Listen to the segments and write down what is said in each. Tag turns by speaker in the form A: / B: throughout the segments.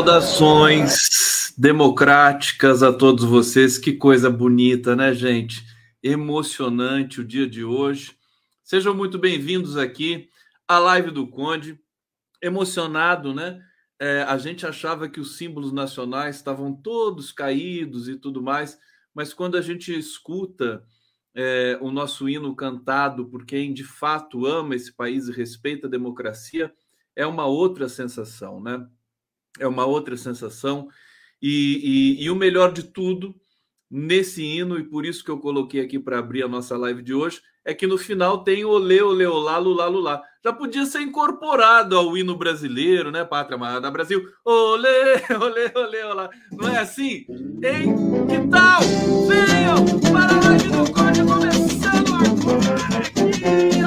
A: Saudações democráticas a todos vocês. Que coisa bonita, né, gente? Emocionante o dia de hoje. Sejam muito bem-vindos aqui à live do Conde. Emocionado, né? É, a gente achava que os símbolos nacionais estavam todos caídos e tudo mais, mas quando a gente escuta é, o nosso hino cantado por quem de fato ama esse país e respeita a democracia, é uma outra sensação, né? É uma outra sensação. E, e, e o melhor de tudo, nesse hino, e por isso que eu coloquei aqui para abrir a nossa live de hoje, é que no final tem olê, olê, olá, lulá, lulá. Já podia ser incorporado ao hino brasileiro, né, Pátria Amada Brasil? Olê, olê, olê, olá. Não é assim? Hein? Que tal? Venham para a live do Código começando agora aqui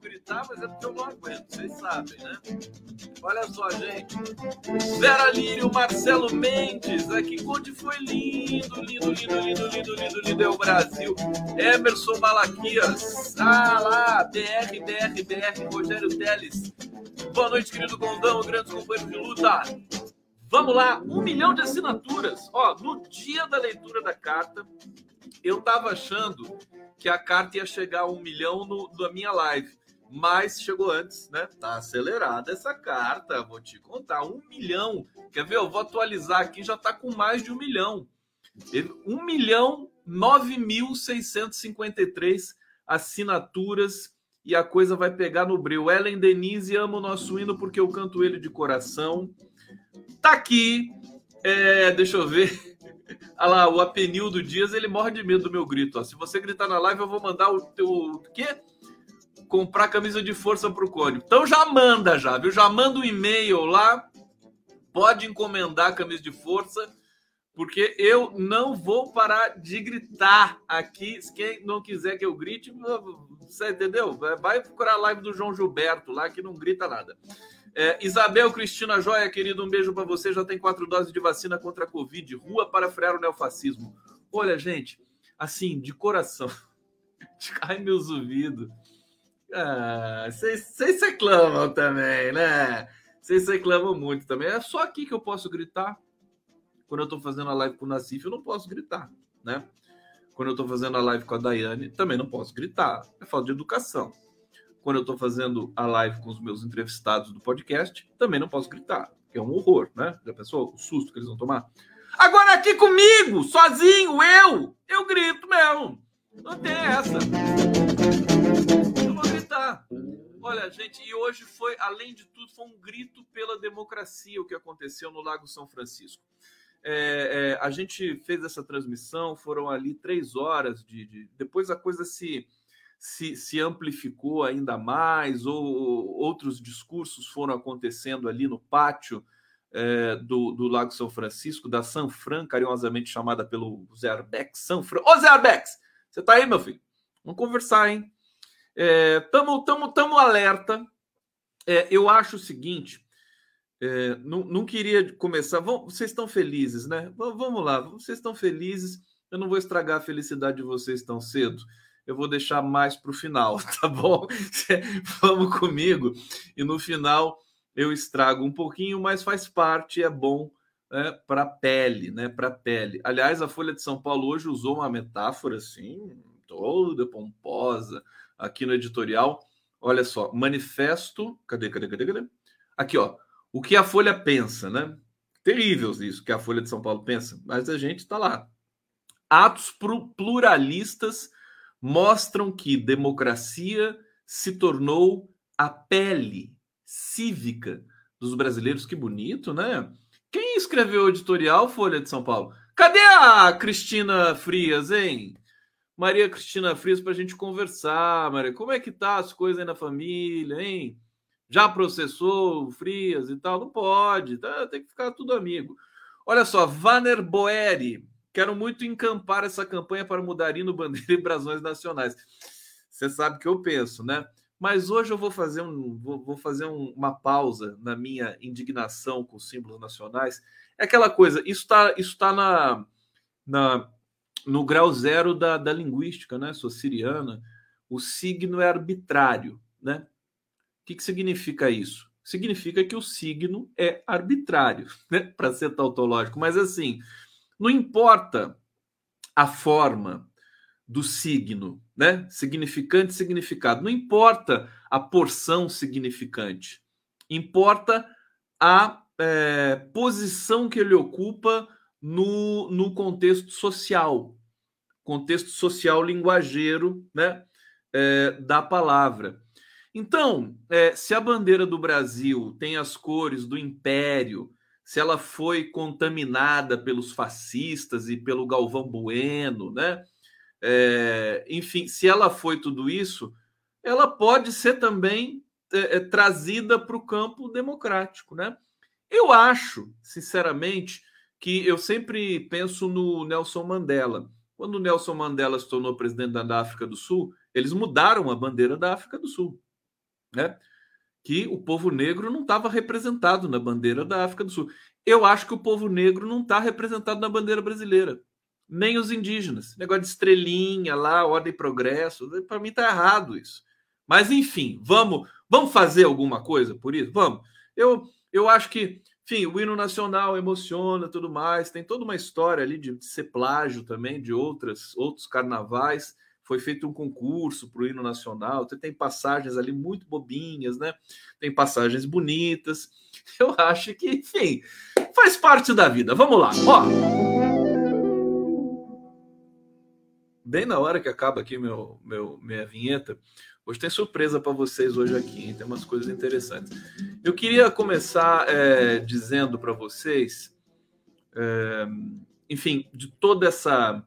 A: gritar, mas é porque eu não aguento, vocês sabem, né? Olha só, gente. Vera Lírio, Marcelo Mendes, aqui onde foi lindo, lindo, lindo, lindo, lindo, lindo, lindo é o Brasil. Emerson Malaquias, ah lá, BR, BR, BR, Rogério Teles. Boa noite, querido Gondão, grandes companheiros de luta. Vamos lá, um milhão de assinaturas. Ó, no dia da leitura da carta, eu tava achando que a carta ia chegar a um milhão no, na minha live mas chegou antes, né? Tá acelerada essa carta, vou te contar. Um milhão. Quer ver? Eu vou atualizar aqui, já tá com mais de um milhão. Um milhão nove mil seiscentos cinquenta e três assinaturas e a coisa vai pegar no breu. Ellen Denise ama o nosso hino porque eu canto ele de coração. Tá aqui. É, deixa eu ver. Olha lá, o Apenildo Dias, ele morre de medo do meu grito. Ó. Se você gritar na live, eu vou mandar o teu. O quê? Comprar camisa de força para o Cone. Então já manda já, viu? Já manda um e-mail lá. Pode encomendar camisa de força, porque eu não vou parar de gritar aqui. Quem não quiser que eu grite, você entendeu? Vai procurar a live do João Gilberto lá, que não grita nada. É, Isabel Cristina Joia, querido, um beijo para você. Já tem quatro doses de vacina contra a Covid. Rua para frear o neofascismo. Olha, gente, assim, de coração. Ai, meus ouvidos. Ah, vocês reclamam também, né? Vocês reclamam muito também. É só aqui que eu posso gritar. Quando eu estou fazendo a live com o Nassif, eu não posso gritar, né? Quando eu estou fazendo a live com a Daiane, também não posso gritar. É falta de educação. Quando eu estou fazendo a live com os meus entrevistados do podcast, também não posso gritar. É um horror, né? Já pensou o susto que eles vão tomar? Agora aqui comigo, sozinho, eu, eu grito mesmo. Não tem essa. Olha, gente, e hoje foi, além de tudo, foi um grito pela democracia o que aconteceu no Lago São Francisco. É, é, a gente fez essa transmissão, foram ali três horas de. de depois a coisa se, se, se, amplificou ainda mais, ou outros discursos foram acontecendo ali no pátio é, do, do Lago São Francisco, da San Fran, carinhosamente chamada pelo Zé Arbex. San Fran. Ô, Zé Arbex, você tá aí, meu filho? Vamos conversar, hein? É, tamo, tamo alerta. É, eu acho o seguinte: é, não, não queria começar. Vão, vocês estão felizes, né? Vamos lá, vocês estão felizes. Eu não vou estragar a felicidade de vocês tão cedo. Eu vou deixar mais para o final, tá bom? Vamos comigo. E no final eu estrago um pouquinho, mas faz parte, é bom né, para pele, né? Para pele. Aliás, a Folha de São Paulo hoje usou uma metáfora assim, toda pomposa aqui no editorial. Olha só, manifesto. Cadê, cadê, cadê, cadê? Aqui, ó. O que a Folha pensa, né? Terrível isso que a Folha de São Paulo pensa, mas a gente está lá. Atos pluralistas mostram que democracia se tornou a pele cívica dos brasileiros. Que bonito, né? Quem escreveu o editorial Folha de São Paulo? Cadê a Cristina Frias, hein? Maria Cristina Frias para a gente conversar, Maria. Como é que tá as coisas aí na família, hein? Já processou Frias e tal? Não pode, tá? tem que ficar tudo amigo. Olha só, Vaner Boeri. Quero muito encampar essa campanha para mudar hino, bandeira e brasões nacionais. Você sabe que eu penso, né? Mas hoje eu vou fazer, um, vou, vou fazer um, uma pausa na minha indignação com os símbolos nacionais. É aquela coisa, isso está isso tá na, na no grau zero da, da linguística, né? Sou siriana. O signo é arbitrário, né? O que, que significa isso? Significa que o signo é arbitrário, né? Para ser tautológico. Mas assim, não importa a forma do signo, né? Significante, significado. Não importa a porção significante. Importa a é, posição que ele ocupa no, no contexto social, contexto social linguageiro né, é, da palavra. Então, é, se a bandeira do Brasil tem as cores do império, se ela foi contaminada pelos fascistas e pelo Galvão Bueno, né? É, enfim, se ela foi tudo isso, ela pode ser também é, é trazida para o campo democrático, né? Eu acho, sinceramente, que eu sempre penso no Nelson Mandela. Quando o Nelson Mandela se tornou presidente da África do Sul, eles mudaram a bandeira da África do Sul, né? Que o povo negro não estava representado na bandeira da África do Sul. Eu acho que o povo negro não está representado na bandeira brasileira, nem os indígenas. Negócio de estrelinha lá, ordem e progresso, para mim está errado isso. Mas enfim, vamos, vamos fazer alguma coisa por isso? Vamos. Eu, eu acho que enfim, o hino nacional emociona tudo mais. Tem toda uma história ali de ser plágio também de outras outros carnavais. Foi feito um concurso para o hino nacional. Tem passagens ali muito bobinhas, né? Tem passagens bonitas. Eu acho que, enfim, faz parte da vida. Vamos lá, ó. Bem na hora que acaba aqui meu, meu minha vinheta, Hoje tem surpresa para vocês hoje aqui, hein? tem umas coisas interessantes. Eu queria começar é, dizendo para vocês, é, enfim, de toda essa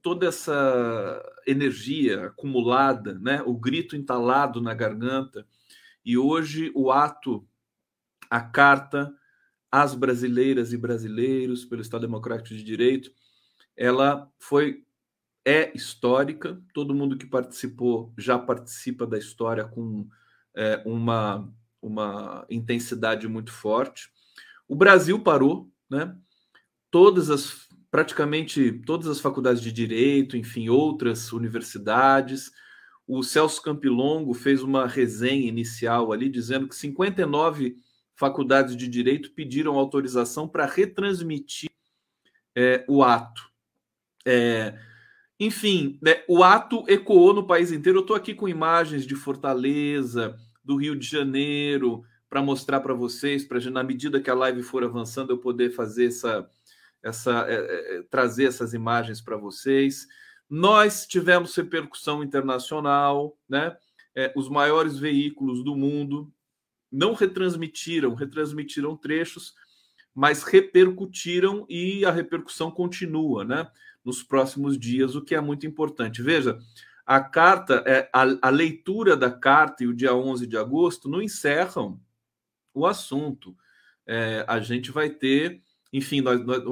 A: toda essa energia acumulada, né? O grito entalado na garganta e hoje o ato, a carta às brasileiras e brasileiros pelo Estado Democrático de Direito, ela foi é histórica, todo mundo que participou já participa da história com é, uma, uma intensidade muito forte. O Brasil parou, né? Todas as praticamente todas as faculdades de direito, enfim, outras universidades. O Celso Campilongo fez uma resenha inicial ali dizendo que 59 faculdades de direito pediram autorização para retransmitir é, o ato. É, enfim, né, o ato ecoou no país inteiro. Eu estou aqui com imagens de Fortaleza, do Rio de Janeiro, para mostrar para vocês, para na medida que a live for avançando, eu poder fazer essa, essa é, é, trazer essas imagens para vocês. Nós tivemos repercussão internacional, né? É, os maiores veículos do mundo não retransmitiram, retransmitiram trechos, mas repercutiram e a repercussão continua, né? nos próximos dias, o que é muito importante. Veja, a carta, é, a, a leitura da carta e o dia 11 de agosto não encerram o assunto. É, a gente vai ter, enfim, nós, nós,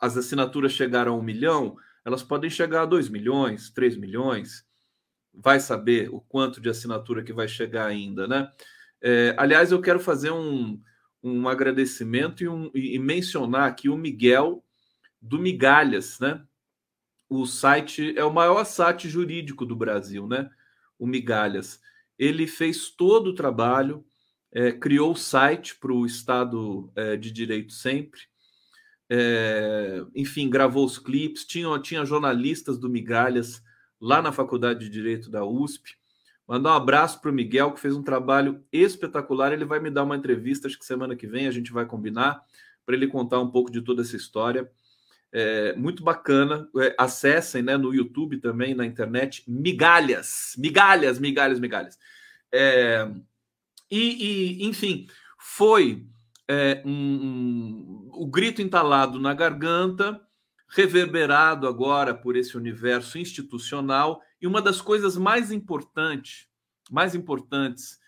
A: as assinaturas chegaram a um milhão, elas podem chegar a dois milhões, três milhões, vai saber o quanto de assinatura que vai chegar ainda, né? É, aliás, eu quero fazer um, um agradecimento e, um, e mencionar aqui o Miguel, do Migalhas, né? O site é o maior site jurídico do Brasil, né? O Migalhas. Ele fez todo o trabalho, é, criou o site para o Estado é, de Direito sempre, é, enfim, gravou os clipes, tinha, tinha jornalistas do Migalhas lá na Faculdade de Direito da USP. Mandar um abraço para o Miguel, que fez um trabalho espetacular. Ele vai me dar uma entrevista, acho que semana que vem a gente vai combinar, para ele contar um pouco de toda essa história. É, muito bacana. É, acessem né, no YouTube também, na internet, migalhas, migalhas, migalhas, migalhas. É, e, e, enfim, foi é, um, um, o grito entalado na garganta, reverberado agora por esse universo institucional. E uma das coisas mais importantes, mais importantes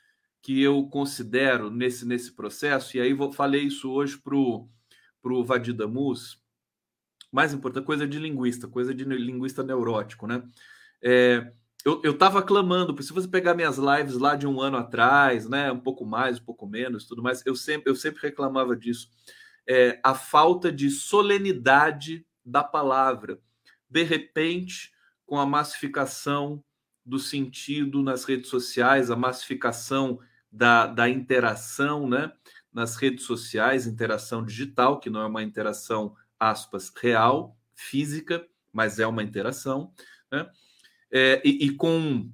A: que eu considero nesse, nesse processo, e aí vou, falei isso hoje para o Vadida Mus, mais importante, coisa de linguista, coisa de linguista neurótico, né? É, eu estava clamando, se você pegar minhas lives lá de um ano atrás, né, um pouco mais, um pouco menos, tudo mais, eu sempre, eu sempre reclamava disso. É, a falta de solenidade da palavra. De repente, com a massificação do sentido nas redes sociais, a massificação da, da interação né, nas redes sociais, interação digital, que não é uma interação aspas, real, física, mas é uma interação, né? É, e, e, com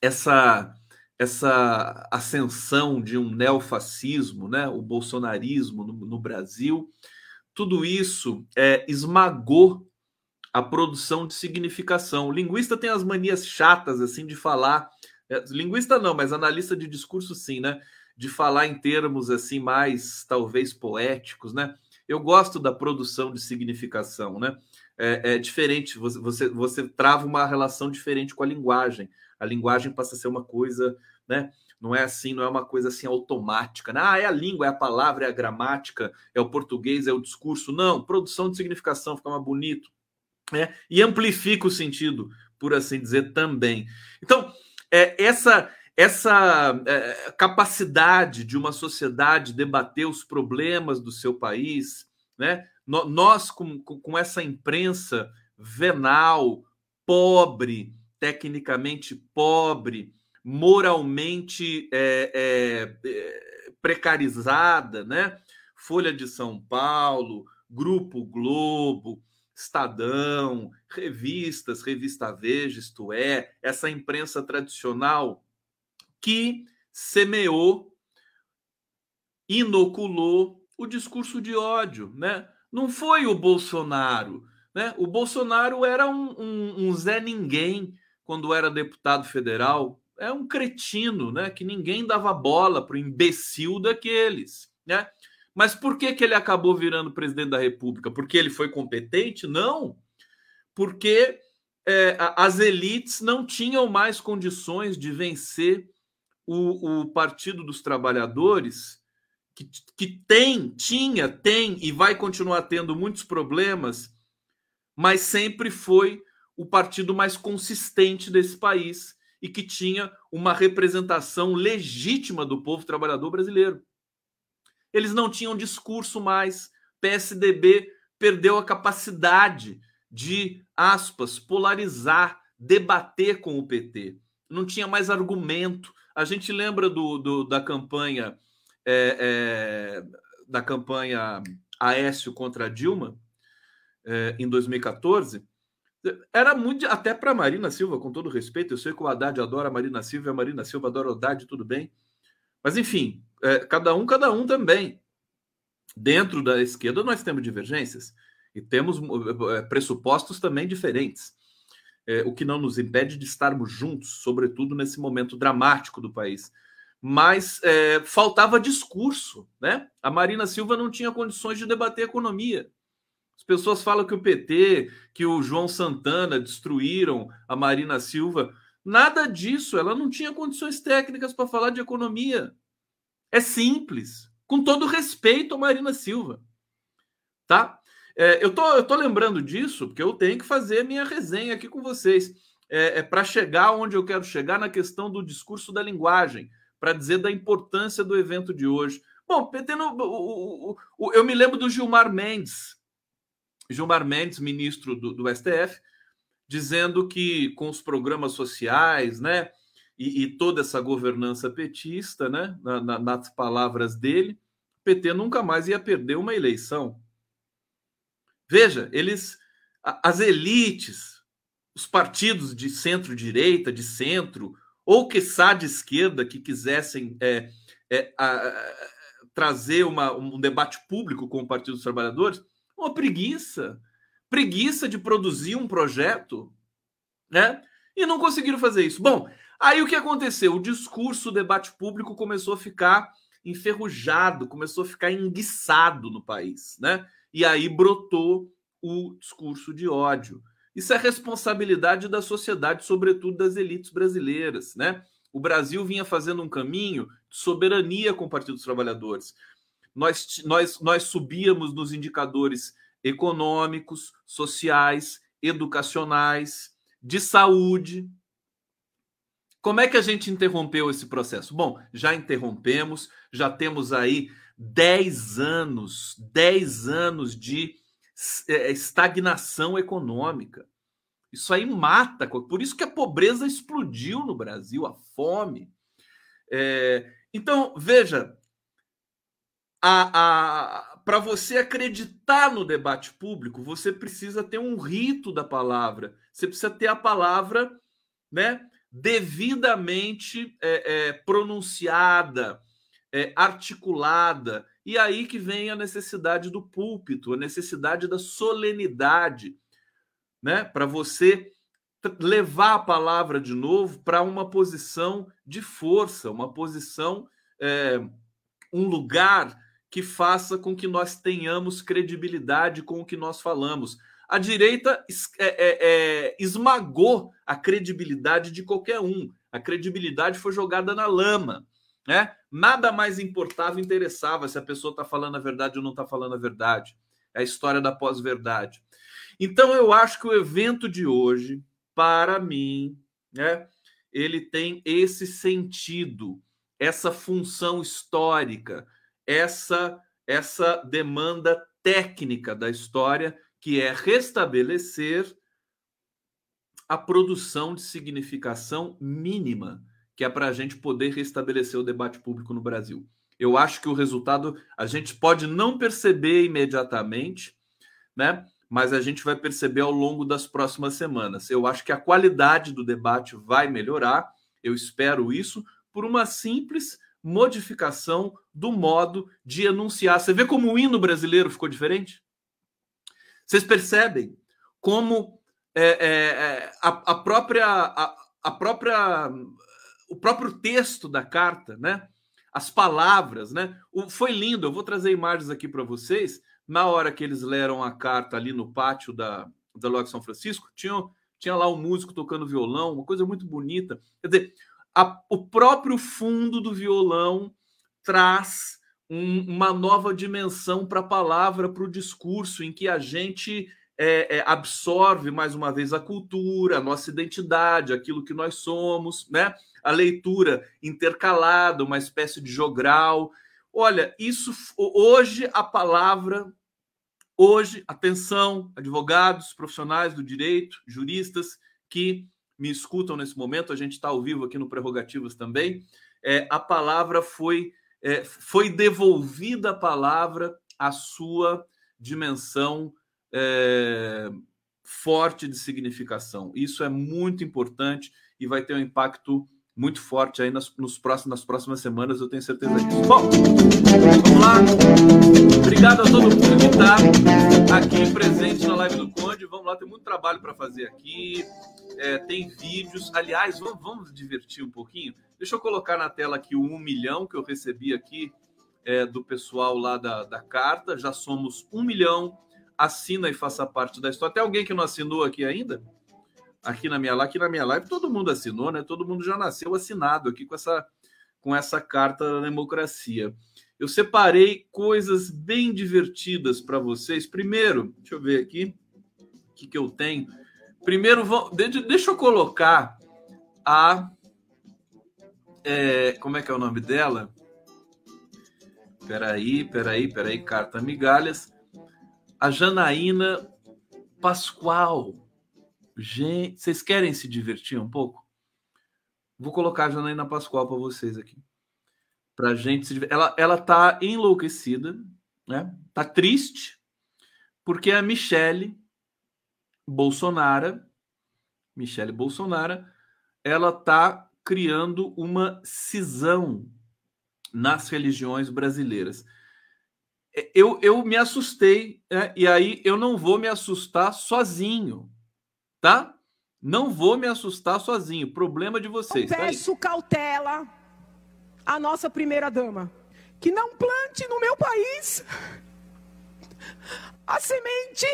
A: essa essa ascensão de um neofascismo, né, o bolsonarismo no, no Brasil, tudo isso é, esmagou a produção de significação. O linguista tem as manias chatas assim de falar, é, linguista não, mas analista de discurso sim, né? De falar em termos assim mais talvez poéticos, né? Eu gosto da produção de significação, né? É, é diferente, você, você, você trava uma relação diferente com a linguagem. A linguagem passa a ser uma coisa, né? Não é assim, não é uma coisa assim automática. Né? Ah, é a língua, é a palavra, é a gramática, é o português, é o discurso. Não, produção de significação fica mais bonito. Né? E amplifica o sentido, por assim dizer, também. Então, é, essa essa é, capacidade de uma sociedade debater os problemas do seu país, né? Nós, com, com essa imprensa venal, pobre, tecnicamente pobre, moralmente é, é, é, precarizada, né? Folha de São Paulo, Grupo Globo, Estadão, revistas, Revista Veja, isto é, essa imprensa tradicional que semeou, inoculou o discurso de ódio, né? Não foi o Bolsonaro, né? O Bolsonaro era um, um, um Zé Ninguém quando era deputado federal, é um cretino, né? Que ninguém dava bola para o imbecil daqueles, né? Mas por que, que ele acabou virando presidente da República? Porque ele foi competente? Não. Porque é, as elites não tinham mais condições de vencer o, o Partido dos Trabalhadores, que, que tem, tinha, tem e vai continuar tendo muitos problemas, mas sempre foi o partido mais consistente desse país e que tinha uma representação legítima do povo trabalhador brasileiro. Eles não tinham discurso mais. PSDB perdeu a capacidade de, aspas, polarizar, debater com o PT. Não tinha mais argumento. A gente lembra do, do da campanha é, é, da campanha Aécio contra Dilma é, em 2014 era muito, até para Marina Silva, com todo respeito, eu sei que o Haddad adora a Marina Silva, a Marina Silva adora o Haddad, tudo bem. Mas, enfim, é, cada um, cada um também. Dentro da esquerda, nós temos divergências e temos é, pressupostos também diferentes, é, o que não nos impede de estarmos juntos, sobretudo nesse momento dramático do país. Mas é, faltava discurso, né? A Marina Silva não tinha condições de debater economia as pessoas falam que o PT, que o João Santana destruíram a Marina Silva. Nada disso. Ela não tinha condições técnicas para falar de economia. É simples. Com todo respeito a Marina Silva. Tá? É, eu, tô, eu tô lembrando disso porque eu tenho que fazer minha resenha aqui com vocês. É, é para chegar onde eu quero chegar na questão do discurso da linguagem, para dizer da importância do evento de hoje. Bom, PT o, o, o, eu me lembro do Gilmar Mendes, Gilmar Mendes, ministro do, do STF, dizendo que com os programas sociais, né, e, e toda essa governança petista, né, na, na, nas palavras dele, PT nunca mais ia perder uma eleição. Veja, eles, as elites, os partidos de centro-direita, de centro, ou que de esquerda que quisessem é, é, a, a, trazer uma, um debate público com o Partido dos Trabalhadores, uma preguiça. Preguiça de produzir um projeto, né? E não conseguiram fazer isso. Bom, aí o que aconteceu? O discurso, o debate público começou a ficar enferrujado, começou a ficar enguiçado no país, né? E aí brotou o discurso de ódio. Isso é responsabilidade da sociedade, sobretudo das elites brasileiras, né? O Brasil vinha fazendo um caminho de soberania com o Partido dos Trabalhadores nós, nós, nós subíamos nos indicadores econômicos, sociais, educacionais, de saúde. Como é que a gente interrompeu esse processo? Bom, já interrompemos, já temos aí 10 anos, 10 anos de é, estagnação econômica. Isso aí mata, por isso que a pobreza explodiu no Brasil, a fome. É, então, veja, para você acreditar no debate público, você precisa ter um rito da palavra. Você precisa ter a palavra, né? devidamente é, é, pronunciada, é, articulada. E aí que vem a necessidade do púlpito, a necessidade da solenidade, né? Para você levar a palavra de novo para uma posição de força, uma posição, é, um lugar que faça com que nós tenhamos credibilidade com o que nós falamos. A direita é, é, é, esmagou a credibilidade de qualquer um. A credibilidade foi jogada na lama. Né? Nada mais importava, interessava se a pessoa está falando a verdade ou não está falando a verdade. É a história da pós-verdade. Então, eu acho que o evento de hoje, para mim, né, ele tem esse sentido, essa função histórica, essa, essa demanda técnica da história que é restabelecer a produção de significação mínima, que é para a gente poder restabelecer o debate público no Brasil. Eu acho que o resultado a gente pode não perceber imediatamente, né? Mas a gente vai perceber ao longo das próximas semanas. Eu acho que a qualidade do debate vai melhorar, eu espero isso, por uma simples modificação do modo de enunciar. Você vê como o hino brasileiro ficou diferente? Vocês percebem como é, é, é, a, a, própria, a, a, própria, o próprio texto da carta, né? As palavras, né? O, foi lindo. Eu vou trazer imagens aqui para vocês. Na hora que eles leram a carta ali no pátio da, da Loja São Francisco, tinha, tinha lá um músico tocando violão, uma coisa muito bonita. Quer dizer, a, o próprio fundo do violão traz um, uma nova dimensão para a palavra, para o discurso, em que a gente é, é, absorve mais uma vez a cultura, a nossa identidade, aquilo que nós somos, né? A leitura intercalada, uma espécie de jogral. Olha, isso hoje a palavra, hoje, atenção, advogados, profissionais do direito, juristas que me escutam nesse momento, a gente está ao vivo aqui no Prerrogativas também. É, a palavra foi é, foi devolvida a palavra à sua dimensão é, forte de significação. Isso é muito importante e vai ter um impacto muito forte aí nas, nos próximos, nas próximas semanas, eu tenho certeza disso. Bom, vamos lá. Obrigado a todo mundo que está aqui presente na live do Conde. Vamos lá, tem muito trabalho para fazer aqui. É, tem vídeos. Aliás, vamos, vamos divertir um pouquinho. Deixa eu colocar na tela aqui o um milhão que eu recebi aqui é, do pessoal lá da, da carta. Já somos um milhão. Assina e faça parte da história. Tem alguém que não assinou aqui ainda? Aqui na minha live, aqui na minha live, todo mundo assinou, né? Todo mundo já nasceu assinado aqui com essa, com essa carta da democracia. Eu separei coisas bem divertidas para vocês. Primeiro, deixa eu ver aqui o que, que eu tenho. Primeiro, deixa eu colocar a é, como é que é o nome dela? Peraí, peraí, peraí, carta migalhas. A Janaína Pascoal. Gente, vocês querem se divertir um pouco? Vou colocar a Janaína Pascoal para vocês aqui. Pra gente se divertir. Ela, ela tá enlouquecida, né? Tá triste, porque a Michele Bolsonaro, Michele Bolsonaro, ela tá criando uma cisão nas religiões brasileiras. É, eu, eu me assustei, né? e aí eu não vou me assustar sozinho, tá? Não vou me assustar sozinho. Problema de vocês.
B: Eu tá peço tá cautela à nossa primeira dama, que não plante no meu país a semente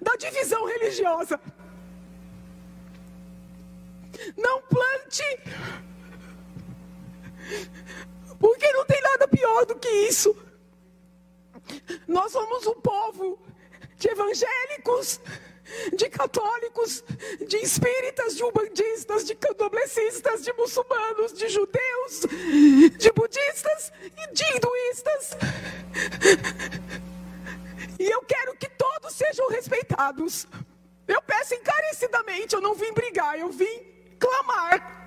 B: da divisão religiosa. Não plante. Porque não tem nada pior do que isso. Nós somos um povo de evangélicos, de católicos, de espíritas, de umbandistas, de candomblecistas, de muçulmanos, de judeus, de budistas e de hinduístas. E eu quero que todos sejam respeitados. Eu peço encarecidamente, eu não vim brigar, eu vim clamar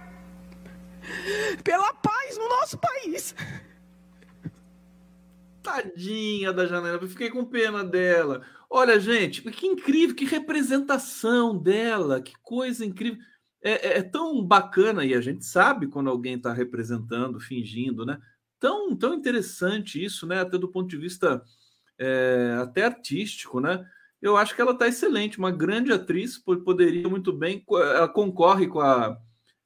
B: pela paz no nosso país.
A: Tadinha da janela, eu fiquei com pena dela. Olha, gente, que incrível, que representação dela, que coisa incrível. é, é, tão bacana e a gente sabe quando alguém está representando, fingindo, né? Tão, tão interessante isso, né? Até do ponto de vista é, até artístico, né? Eu acho que ela está excelente, uma grande atriz, poderia muito bem, ela concorre com a,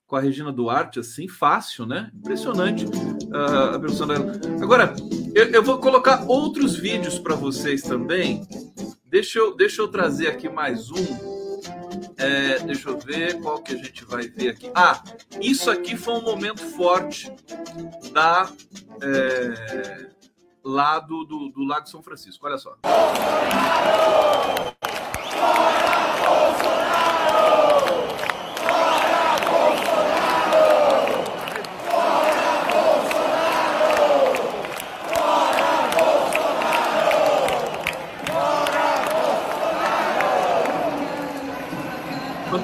A: com a Regina Duarte, assim, fácil, né? Impressionante a versão dela. Agora, eu, eu vou colocar outros vídeos para vocês também. Deixa eu, deixa eu trazer aqui mais um. É, deixa eu ver qual que a gente vai ver aqui. Ah, isso aqui foi um momento forte da é, do, do, do Lago São Francisco. Olha só.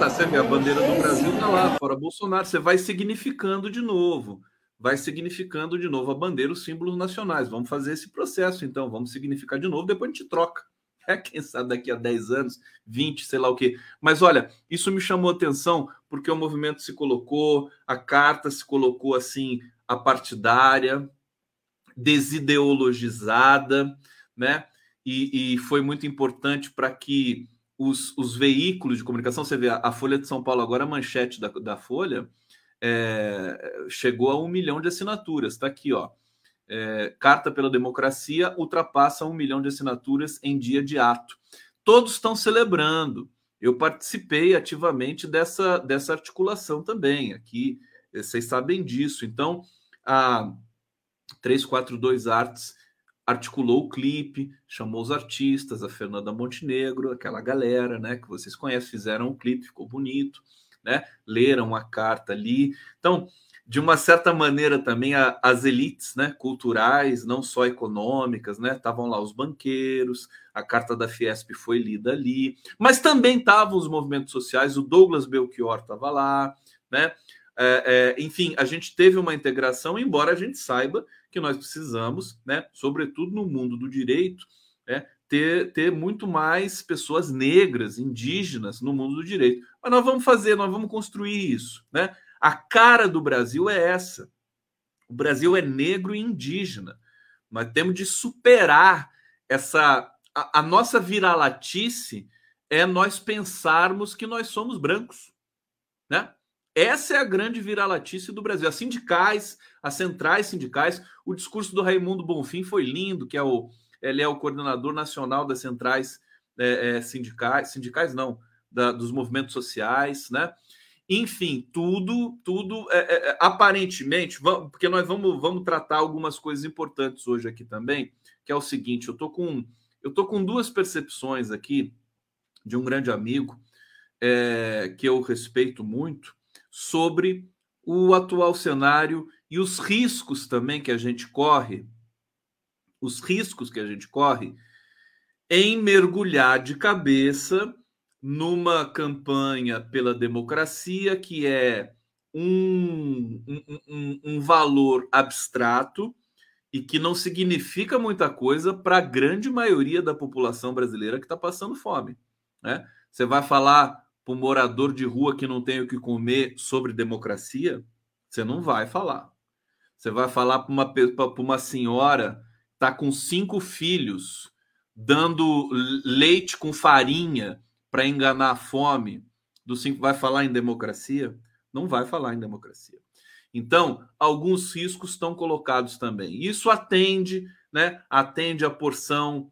A: Tá, você vê a bandeira do Brasil tá lá, fora Bolsonaro, você vai significando de novo vai significando de novo a bandeira, os símbolos nacionais. Vamos fazer esse processo, então, vamos significar de novo, depois a gente troca. É, quem sabe daqui a 10 anos, 20, sei lá o quê. Mas olha, isso me chamou atenção porque o movimento se colocou, a carta se colocou assim, a partidária, desideologizada, né? E, e foi muito importante para que os, os, veículos de comunicação, você vê a, Folha de São Paulo agora, a manchete da, da Folha, é, chegou a um milhão de assinaturas. Está aqui, ó. É, Carta pela Democracia ultrapassa um milhão de assinaturas em dia de ato. Todos estão celebrando. Eu participei ativamente dessa, dessa articulação também. Aqui, vocês sabem disso. Então, a 342 Artes articulou o clipe, chamou os artistas, a Fernanda Montenegro, aquela galera, né, que vocês conhecem, fizeram um clipe, ficou bonito né? Leram a carta ali. Então, de uma certa maneira também a, as elites, né, culturais, não só econômicas, né, estavam lá os banqueiros, a carta da Fiesp foi lida ali, mas também estavam os movimentos sociais, o Douglas Belchior estava lá, né? É, é, enfim, a gente teve uma integração, embora a gente saiba que nós precisamos, né, sobretudo no mundo do direito, né, ter, ter muito mais pessoas negras, indígenas no mundo do direito. Mas nós vamos fazer, nós vamos construir isso. Né? A cara do Brasil é essa. O Brasil é negro e indígena. Nós temos de superar essa. A, a nossa viralatice é nós pensarmos que nós somos brancos. Né? Essa é a grande viralatice do Brasil. As sindicais, as centrais sindicais, o discurso do Raimundo Bonfim foi lindo, que é o ele é o coordenador nacional das centrais é, é, sindicais, sindicais não, da, dos movimentos sociais, né? Enfim, tudo, tudo é, é, é aparentemente, vamos, porque nós vamos, vamos tratar algumas coisas importantes hoje aqui também, que é o seguinte: eu tô com eu tô com duas percepções aqui de um grande amigo é, que eu respeito muito sobre o atual cenário e os riscos também que a gente corre os riscos que a gente corre em mergulhar de cabeça numa campanha pela democracia que é um, um, um, um valor abstrato e que não significa muita coisa para a grande maioria da população brasileira que está passando fome. Né? Você vai falar para um morador de rua que não tem o que comer sobre democracia? Você não vai falar. Você vai falar para uma, uma senhora está com cinco filhos, dando leite com farinha para enganar a fome, do cinco vai falar em democracia? Não vai falar em democracia. Então, alguns riscos estão colocados também. Isso atende, né? Atende a porção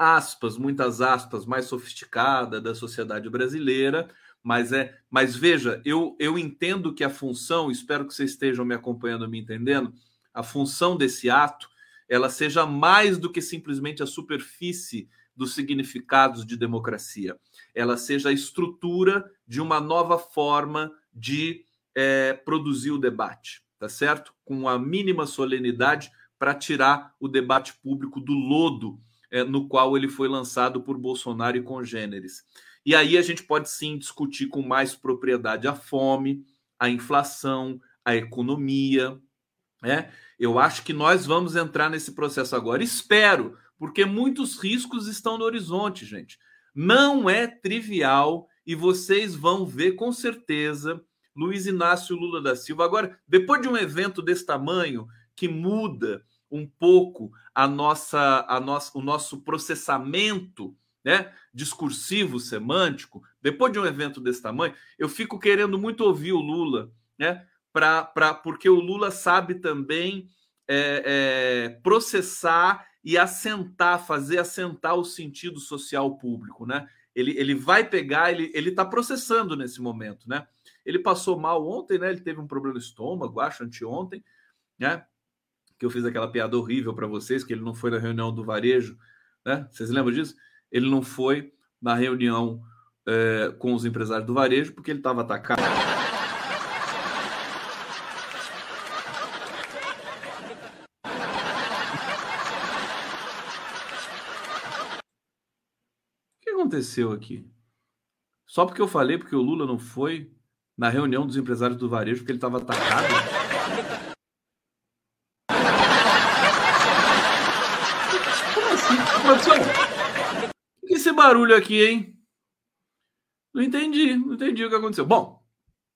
A: aspas, muitas aspas, mais sofisticada da sociedade brasileira, mas é, mas veja, eu eu entendo que a função, espero que vocês estejam me acompanhando, me entendendo, a função desse ato ela seja mais do que simplesmente a superfície dos significados de democracia, ela seja a estrutura de uma nova forma de é, produzir o debate, tá certo? Com a mínima solenidade para tirar o debate público do lodo é, no qual ele foi lançado por Bolsonaro e congêneres. E aí a gente pode sim discutir com mais propriedade a fome, a inflação, a economia, né? Eu acho que nós vamos entrar nesse processo agora. Espero, porque muitos riscos estão no horizonte, gente. Não é trivial e vocês vão ver com certeza Luiz Inácio Lula da Silva. Agora, depois de um evento desse tamanho, que muda um pouco a nossa, a nossa, o nosso processamento né, discursivo, semântico, depois de um evento desse tamanho, eu fico querendo muito ouvir o Lula, né? Pra, pra, porque o Lula sabe também é, é, processar e assentar, fazer assentar o sentido social público, né? Ele, ele vai pegar, ele está processando nesse momento, né? Ele passou mal ontem, né? Ele teve um problema no estômago, acho, anteontem, né? Que eu fiz aquela piada horrível para vocês, que ele não foi na reunião do varejo, né? Vocês lembram disso? Ele não foi na reunião é, com os empresários do varejo porque ele estava atacado. O que aconteceu aqui? Só porque eu falei, porque o Lula não foi na reunião dos empresários do varejo porque ele estava atacado? Como assim? Como assim? esse barulho aqui, hein? Não entendi, não entendi o que aconteceu. Bom,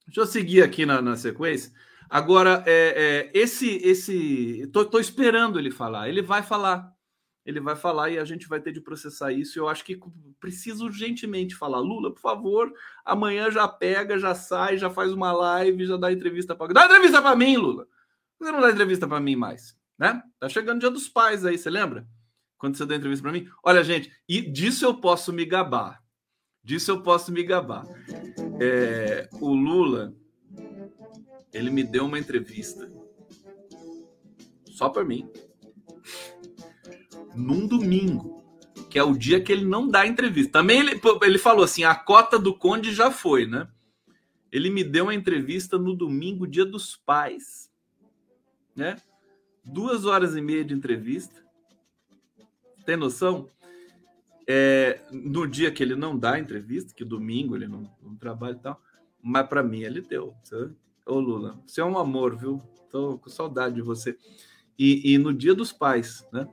A: deixa eu seguir aqui na, na sequência. Agora, é, é, esse, esse, tô, tô, esperando ele falar. Ele vai falar, ele vai falar e a gente vai ter de processar isso. Eu acho que preciso urgentemente falar. Lula, por favor, amanhã já pega, já sai, já faz uma live, já dá entrevista para. Dá entrevista para mim, Lula. Você não dá entrevista para mim mais, né? Tá chegando o Dia dos Pais aí, você lembra? Quando você deu entrevista para mim. Olha, gente, e disso eu posso me gabar. Disso eu posso me gabar. É, o Lula, ele me deu uma entrevista só para mim, num domingo, que é o dia que ele não dá entrevista. Também ele, ele falou assim: a cota do Conde já foi, né? Ele me deu uma entrevista no domingo, dia dos pais, né? Duas horas e meia de entrevista. Tem noção? É, no dia que ele não dá entrevista, que domingo ele não, não trabalha e tal, mas para mim ele deu. Ô Lula, você é um amor, viu? Tô com saudade de você. E, e no dia dos pais, né?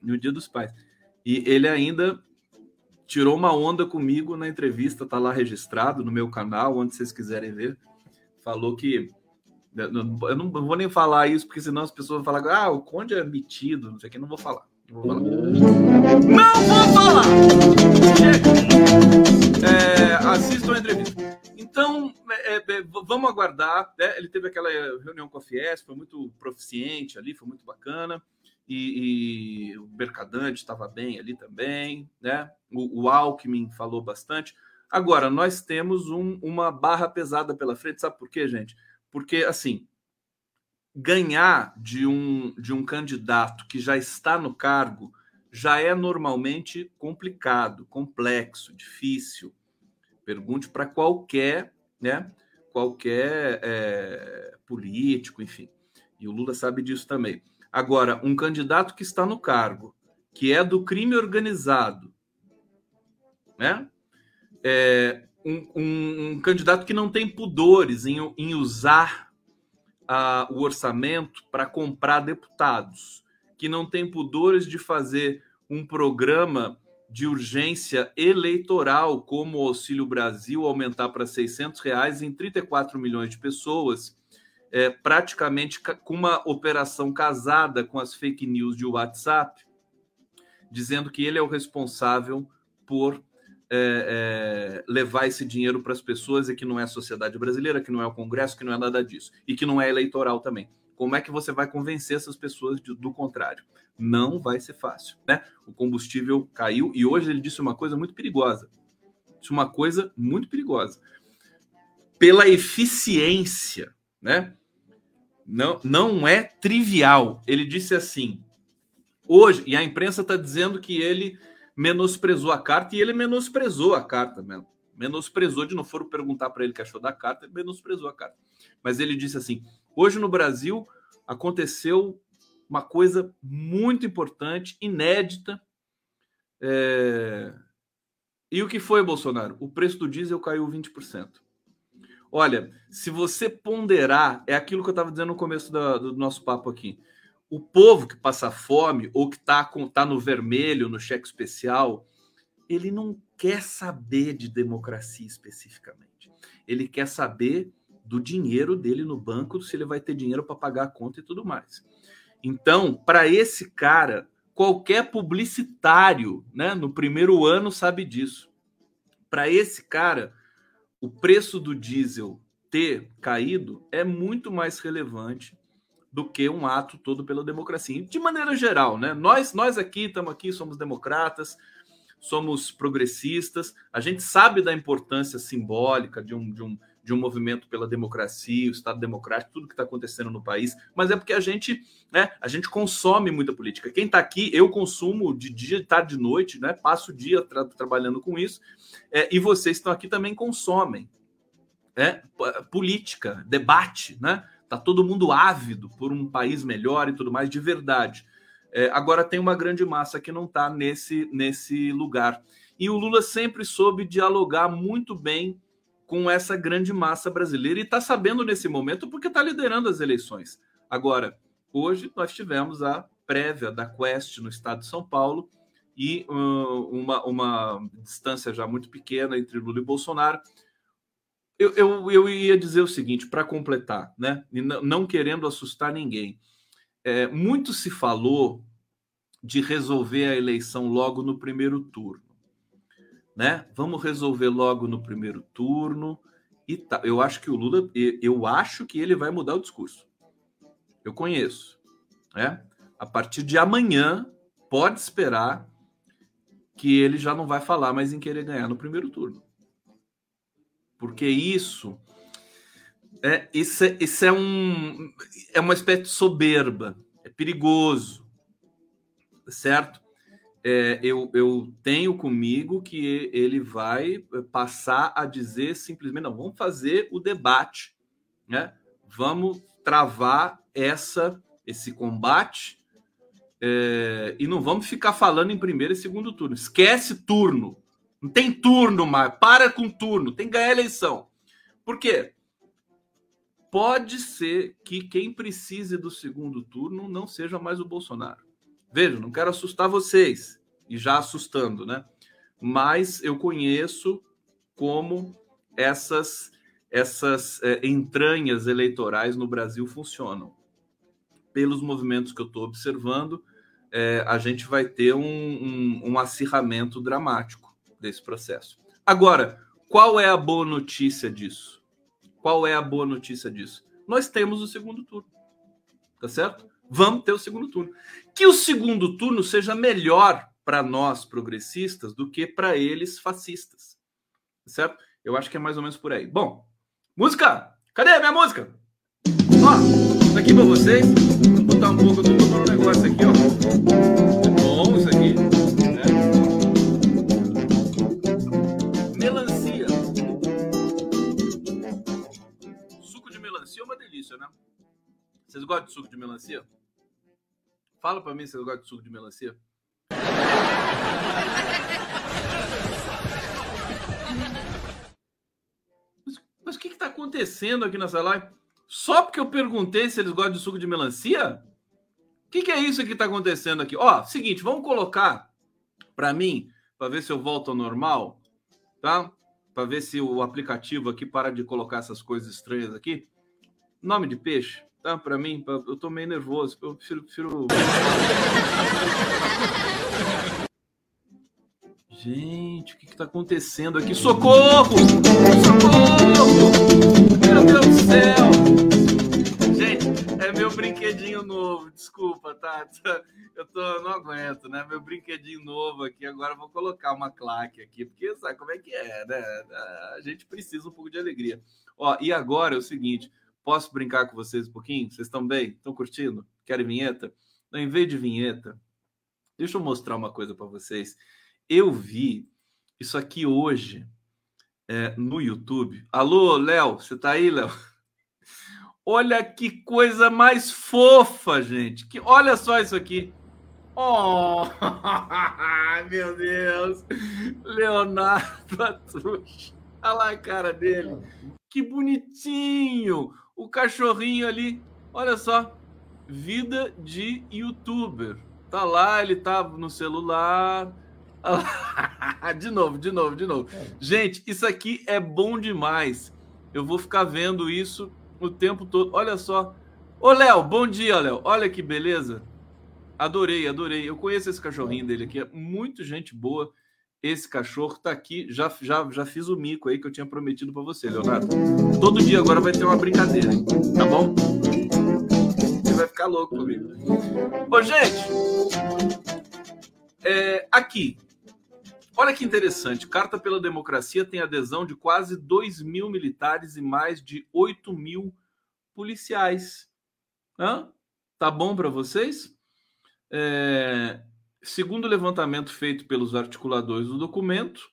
A: No dia dos pais. E ele ainda tirou uma onda comigo na entrevista, tá lá registrado no meu canal, onde vocês quiserem ver. Falou que. Eu não vou nem falar isso, porque senão as pessoas vão falar, ah, o Conde é metido, não sei o que, não vou falar. Não vou falar! É, assistam a entrevista. Então, é, é, vamos aguardar. Né? Ele teve aquela reunião com a Fies, foi muito proficiente ali, foi muito bacana. E, e o Mercadante estava bem ali também, né? O, o Alckmin falou bastante. Agora, nós temos um, uma barra pesada pela frente, sabe por quê, gente? Porque, assim, ganhar de um, de um candidato que já está no cargo já é normalmente complicado, complexo, difícil. Pergunte para qualquer, né? Qualquer é, político, enfim. E o Lula sabe disso também. Agora, um candidato que está no cargo, que é do crime organizado, né? É, um, um, um candidato que não tem pudores em, em usar o orçamento para comprar deputados, que não tem pudores de fazer um programa de urgência eleitoral, como o Auxílio Brasil, aumentar para 600 reais em 34 milhões de pessoas, é, praticamente com uma operação casada com as fake news de WhatsApp, dizendo que ele é o responsável por é, é, levar esse dinheiro para as pessoas e que não é a sociedade brasileira, que não é o Congresso, que não é nada disso e que não é eleitoral também. Como é que você vai convencer essas pessoas de, do contrário? Não vai ser fácil, né? O combustível caiu e hoje ele disse uma coisa muito perigosa. Disse uma coisa muito perigosa. Pela eficiência, né? Não, não é trivial. Ele disse assim: hoje, e a imprensa está dizendo que ele menosprezou a carta e ele menosprezou a carta mesmo. Menosprezou, de não foram perguntar para ele o que achou da carta, ele menosprezou a carta. Mas ele disse assim: hoje no Brasil aconteceu uma coisa muito importante, inédita. É... E o que foi, Bolsonaro? O preço do diesel caiu 20%. Olha, se você ponderar, é aquilo que eu estava dizendo no começo do, do nosso papo aqui o povo que passa fome ou que está tá no vermelho, no cheque especial, ele não quer saber de democracia especificamente. Ele quer saber do dinheiro dele no banco, se ele vai ter dinheiro para pagar a conta e tudo mais. Então, para esse cara, qualquer publicitário, né, no primeiro ano sabe disso. Para esse cara, o preço do diesel ter caído é muito mais relevante do que um ato todo pela democracia. De maneira geral, né? Nós, nós aqui estamos aqui, somos democratas, somos progressistas, a gente sabe da importância simbólica de um, de um, de um movimento pela democracia, o Estado democrático, tudo que está acontecendo no país, mas é porque a gente, né, a gente consome muita política. Quem está aqui, eu consumo de dia, tarde, de noite, né? Passo o dia tra trabalhando com isso, é, e vocês estão aqui também consomem é, política, debate, né? Tá todo mundo ávido por um país melhor e tudo mais de verdade. É, agora tem uma grande massa que não está nesse, nesse lugar. E o Lula sempre soube dialogar muito bem com essa grande massa brasileira e está sabendo nesse momento porque está liderando as eleições. Agora, hoje nós tivemos a prévia da Quest no estado de São Paulo e uh, uma, uma distância já muito pequena entre Lula e Bolsonaro. Eu, eu, eu ia dizer o seguinte, para completar, né? Não querendo assustar ninguém. É, muito se falou de resolver a eleição logo no primeiro turno. Né? Vamos resolver logo no primeiro turno. E tá. Eu acho que o Lula, eu acho que ele vai mudar o discurso. Eu conheço. Né? A partir de amanhã, pode esperar que ele já não vai falar mais em querer ganhar no primeiro turno porque isso é isso é, isso é um é uma espécie de soberba, é perigoso, certo? É, eu, eu tenho comigo que ele vai passar a dizer simplesmente não, vamos fazer o debate, né? Vamos travar essa esse combate é, e não vamos ficar falando em primeiro e segundo turno. Esquece turno. Não tem turno mais. Para com turno. Tem que ganhar a eleição. Por quê? Pode ser que quem precise do segundo turno não seja mais o Bolsonaro. Veja, não quero assustar vocês. E já assustando, né? Mas eu conheço como essas essas é, entranhas eleitorais no Brasil funcionam. Pelos movimentos que eu estou observando, é, a gente vai ter um, um, um acirramento dramático desse processo. Agora, qual é a boa notícia disso? Qual é a boa notícia disso? Nós temos o segundo turno. Tá certo? Vamos ter o segundo turno. Que o segundo turno seja melhor para nós progressistas do que para eles fascistas. Tá certo? Eu acho que é mais ou menos por aí. Bom, música! Cadê a minha música? Ó, tá aqui para vocês. Vou botar um pouco, um negócio aqui, ó. Delícia, né? Vocês gostam de suco de melancia? Fala para mim se vocês gostam de suco de melancia. Mas, mas o que está acontecendo aqui nessa live? Só porque eu perguntei se eles gostam de suco de melancia? O que, que, é isso que está acontecendo aqui? Ó, seguinte, vamos colocar para mim, para ver se eu volto ao normal, tá? Para ver se o aplicativo aqui para de colocar essas coisas estranhas aqui. Nome de peixe, tá? Para mim, eu tô meio nervoso. Eu prefiro. prefiro... Gente, o que, que tá acontecendo aqui? Socorro! Socorro! Meu Deus do céu! Gente, é meu brinquedinho novo. Desculpa, tá? Eu tô, não aguento, né? Meu brinquedinho novo aqui. Agora vou colocar uma claque aqui, porque sabe como é que é, né? A gente precisa um pouco de alegria. Ó, e agora é o seguinte: Posso brincar com vocês um pouquinho? Vocês estão bem? Estão curtindo? Querem vinheta? Não, em vez de vinheta, deixa eu mostrar uma coisa para vocês. Eu vi isso aqui hoje é, no YouTube. Alô, Léo, você tá aí, Léo? Olha que coisa mais fofa, gente. Que, olha só isso aqui. Oh, meu Deus! Leonardo Patrucci. Olha lá a cara dele. Que bonitinho! O cachorrinho ali, olha só, vida de youtuber. Tá lá, ele tá no celular, de novo, de novo, de novo. Gente, isso aqui é bom demais. Eu vou ficar vendo isso o tempo todo. Olha só. Ô, Léo, bom dia, Léo. Olha que beleza. Adorei, adorei. Eu conheço esse cachorrinho dele aqui. É muito gente boa. Esse cachorro tá aqui. Já, já, já fiz o mico aí que eu tinha prometido para você, Leonardo. Todo dia agora vai ter uma brincadeira, hein? tá bom? Você vai ficar louco comigo. Ô, gente. É, aqui, Olha que interessante, Carta pela Democracia tem adesão de quase 2 mil militares e mais de 8 mil policiais. Hã? Tá bom para vocês? É, segundo o levantamento feito pelos articuladores do documento,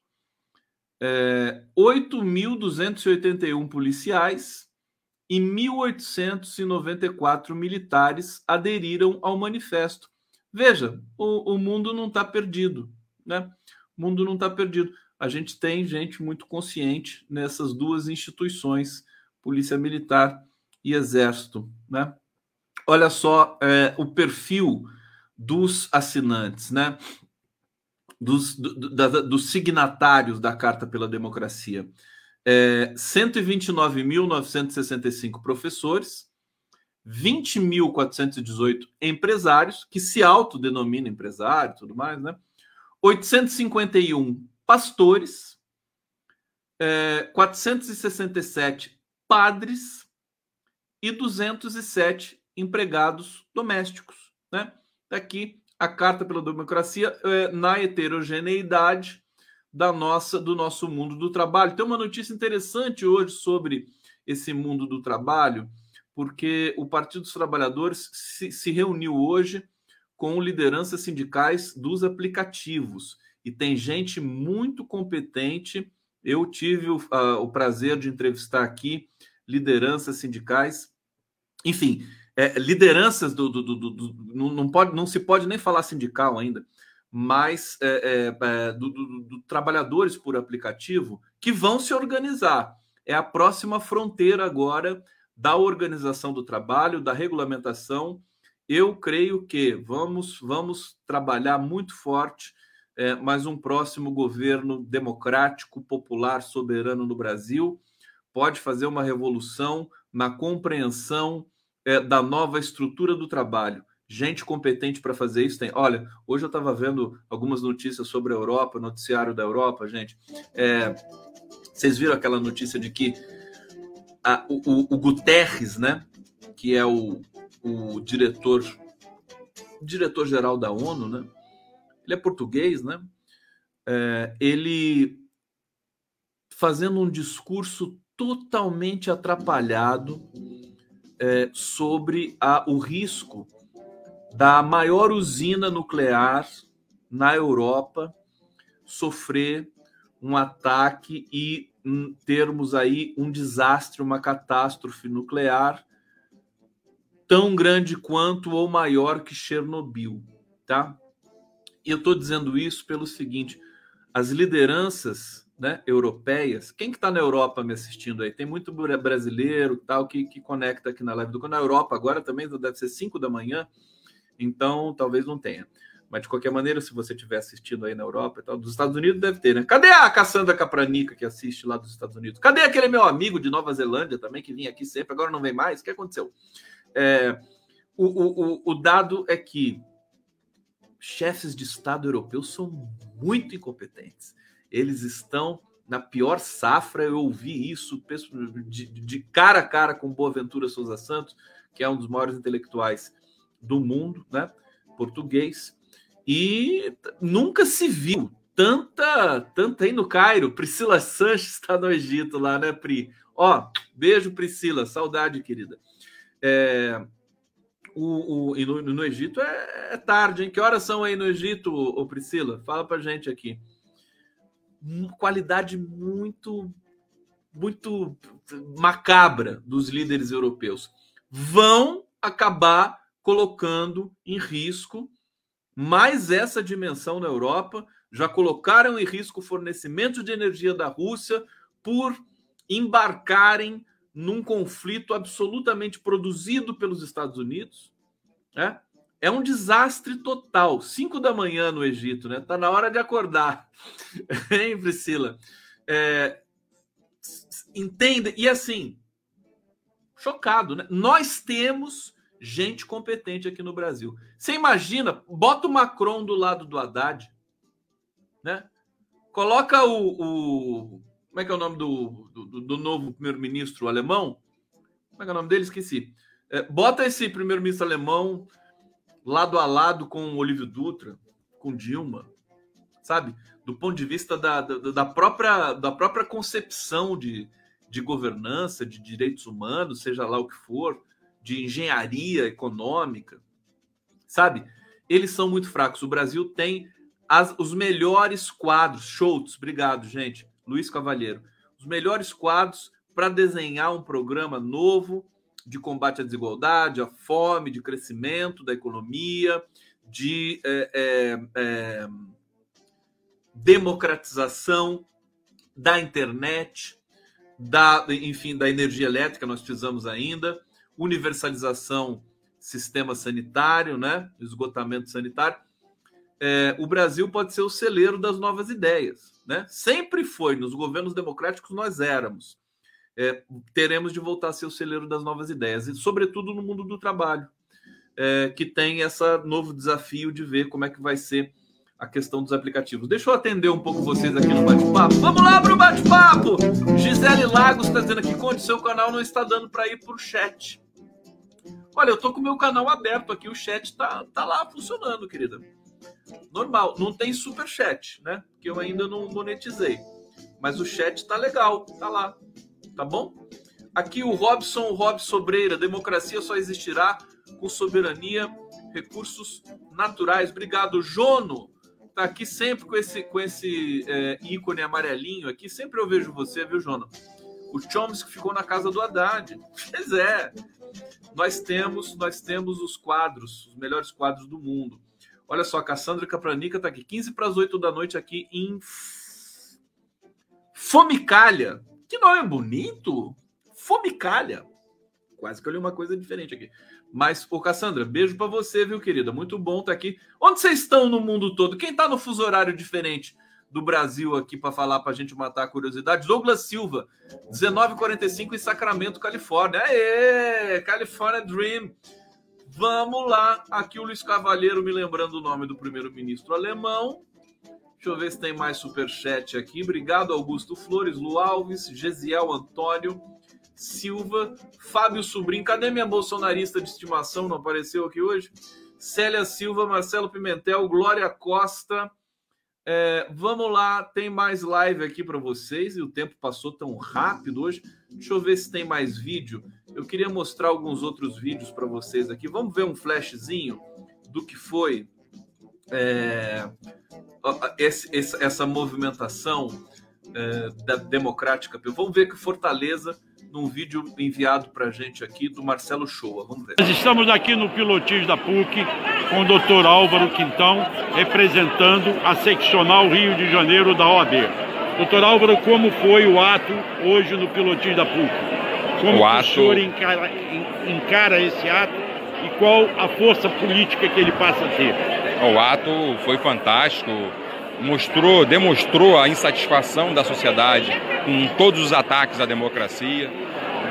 A: é, 8.281 policiais e 1.894 militares aderiram ao manifesto. Veja, o, o mundo não está perdido, né? o mundo não está perdido. A gente tem gente muito consciente nessas duas instituições, Polícia Militar e Exército. Né? Olha só é, o perfil dos assinantes, né? dos, do, dos signatários da Carta pela Democracia. É, 129.965 professores, 20.418 empresários, que se autodenominam empresário tudo mais, né? 851 pastores, é, 467 padres e 207 empregados domésticos. Né? Aqui a Carta pela Democracia é, na heterogeneidade da nossa do nosso mundo do trabalho. Tem uma notícia interessante hoje sobre esse mundo do trabalho, porque o Partido dos Trabalhadores se, se reuniu hoje com lideranças sindicais dos aplicativos. E tem gente muito competente. Eu tive o, uh, o prazer de entrevistar aqui lideranças sindicais, enfim, é, lideranças do, do, do, do, não, pode, não se pode nem falar sindical ainda, mas é, é, é do, trabalhadores por aplicativo que vão se organizar. É a próxima fronteira agora da organização do trabalho, da regulamentação eu creio que vamos, vamos trabalhar muito forte, é, mas um próximo governo democrático, popular, soberano no Brasil pode fazer uma revolução na compreensão é, da nova estrutura do trabalho. Gente competente para fazer isso tem. Olha, hoje eu estava vendo algumas notícias sobre a Europa, noticiário da Europa, gente. É, vocês viram aquela notícia de que a, o, o Guterres, né, que é o, o diretor diretor geral da ONU, né? Ele é português, né? É, ele fazendo um discurso totalmente atrapalhado é, sobre a, o risco da maior usina nuclear na Europa sofrer um ataque e termos aí um desastre, uma catástrofe nuclear tão grande quanto ou maior que Chernobyl, tá? E eu estou dizendo isso pelo seguinte: as lideranças né, europeias, quem que está na Europa me assistindo aí? Tem muito brasileiro tal que, que conecta aqui na live do na Europa agora também deve ser 5 da manhã, então talvez não tenha. Mas de qualquer maneira, se você estiver assistindo aí na Europa e tal, dos Estados Unidos deve ter, né? Cadê a Cassandra Capranica que assiste lá dos Estados Unidos? Cadê aquele meu amigo de Nova Zelândia também que vinha aqui sempre, agora não vem mais? O que aconteceu? É, o, o, o dado é que chefes de Estado europeus são muito incompetentes. Eles estão na pior safra. Eu ouvi isso de, de cara a cara com Boaventura Souza Santos, que é um dos maiores intelectuais do mundo, né? Português. E nunca se viu tanta, tanta aí no Cairo. Priscila Sanches está no Egito lá, né, Pri? Ó, beijo, Priscila. Saudade, querida. É, o, o, e no, no Egito é, é, tarde, hein? Que horas são aí no Egito, ô, Priscila? Fala pra gente aqui. Qualidade muito, muito macabra dos líderes europeus. Vão acabar colocando em risco mais essa dimensão na Europa. Já colocaram em risco o fornecimento de energia da Rússia por embarcarem num conflito absolutamente produzido pelos Estados Unidos, né? É um desastre total. Cinco da manhã no Egito, né? Tá na hora de acordar. hein, Priscila? É, entenda. E assim, chocado, né? Nós temos gente competente aqui no Brasil. Você imagina, bota o Macron do lado do Haddad, né? Coloca o, o como é que é o nome do, do, do novo primeiro-ministro alemão? Como é que é o nome dele? Esqueci. É, bota esse primeiro-ministro alemão lado a lado com o Olívio Dutra, com Dilma, sabe? Do ponto de vista da, da, da própria, da própria concepção de, de governança, de direitos humanos, seja lá o que for, de engenharia econômica, sabe? Eles são muito fracos. O Brasil tem as, os melhores quadros. Schultz, obrigado, gente. Luiz Cavalheiro. Os melhores quadros para desenhar um programa novo de combate à desigualdade, à fome, de crescimento da economia, de é, é, é, democratização da internet, da, enfim, da energia elétrica, nós precisamos ainda, universalização sistema sanitário, né? esgotamento sanitário. É, o Brasil pode ser o celeiro das novas ideias. Né? Sempre foi, nos governos democráticos nós éramos. É, teremos de voltar a ser o celeiro das novas ideias, e sobretudo no mundo do trabalho, é, que tem esse novo desafio de ver como é que vai ser a questão dos aplicativos. Deixa eu atender um pouco vocês aqui no bate-papo. Vamos lá para o bate-papo! Gisele Lagos está dizendo aqui, Conde, seu canal não está dando para ir para o chat. Olha, eu tô com o meu canal aberto aqui, o chat tá, tá lá funcionando, querida. Normal, não tem super chat, né? Que eu ainda não monetizei. Mas o chat tá legal, tá lá. Tá bom? Aqui o Robson, Rob Sobreira, democracia só existirá com soberania, recursos naturais. Obrigado, Jono. Tá aqui sempre com esse com esse é, ícone amarelinho aqui. Sempre eu vejo você, viu, Jono? O Chomsky ficou na casa do Haddad. Pois é nós temos nós temos os quadros, os melhores quadros do mundo. Olha só, a Cassandra Capranica está aqui, 15 para as 8 da noite aqui em Fomicalha. Que nome bonito! Fomicalha. Quase que eu li uma coisa diferente aqui. Mas, ô Cassandra, beijo para você, viu, querida? Muito bom estar tá aqui. Onde vocês estão no mundo todo? Quem está no fuso horário diferente? do Brasil aqui para falar para a gente matar a curiosidade. Douglas Silva, 1945 em Sacramento, Califórnia. Aê, California Dream. Vamos lá. Aqui o Luiz Cavalheiro me lembrando o nome do primeiro-ministro alemão. Deixa eu ver se tem mais superchat aqui. Obrigado, Augusto Flores, Lu Alves, Gesiel Antônio, Silva, Fábio Sobrinho. Cadê minha bolsonarista de estimação? Não apareceu aqui hoje? Célia Silva, Marcelo Pimentel, Glória Costa, é, vamos lá, tem mais live aqui para vocês e o tempo passou tão rápido hoje. Deixa eu ver se tem mais vídeo. Eu queria mostrar alguns outros vídeos para vocês aqui. Vamos ver um flashzinho do que foi é, esse, essa movimentação é, da democrática. Vamos ver que Fortaleza num vídeo enviado para a gente aqui do Marcelo Shoa. Vamos ver.
C: Nós estamos aqui no pilotis da PUC com o doutor Álvaro Quintão, representando a seccional Rio de Janeiro da OAB. Doutor Álvaro, como foi o ato hoje no pilotis da PUC? Como o, ato... o senhor encara, encara esse ato e qual a força política que ele passa a ter?
D: O ato foi fantástico mostrou, demonstrou a insatisfação da sociedade com todos os ataques à democracia.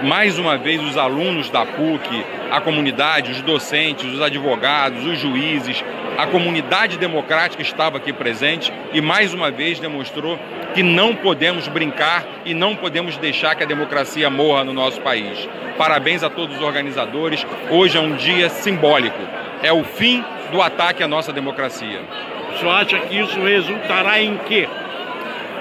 D: Mais uma vez, os alunos da PUC, a comunidade, os docentes, os advogados, os juízes, a comunidade democrática estava aqui presente e mais uma vez demonstrou que não podemos brincar e não podemos deixar que a democracia morra no nosso país. Parabéns a todos os organizadores. Hoje é um dia simbólico. É o fim do ataque à nossa democracia.
C: O senhor acha que isso resultará em quê?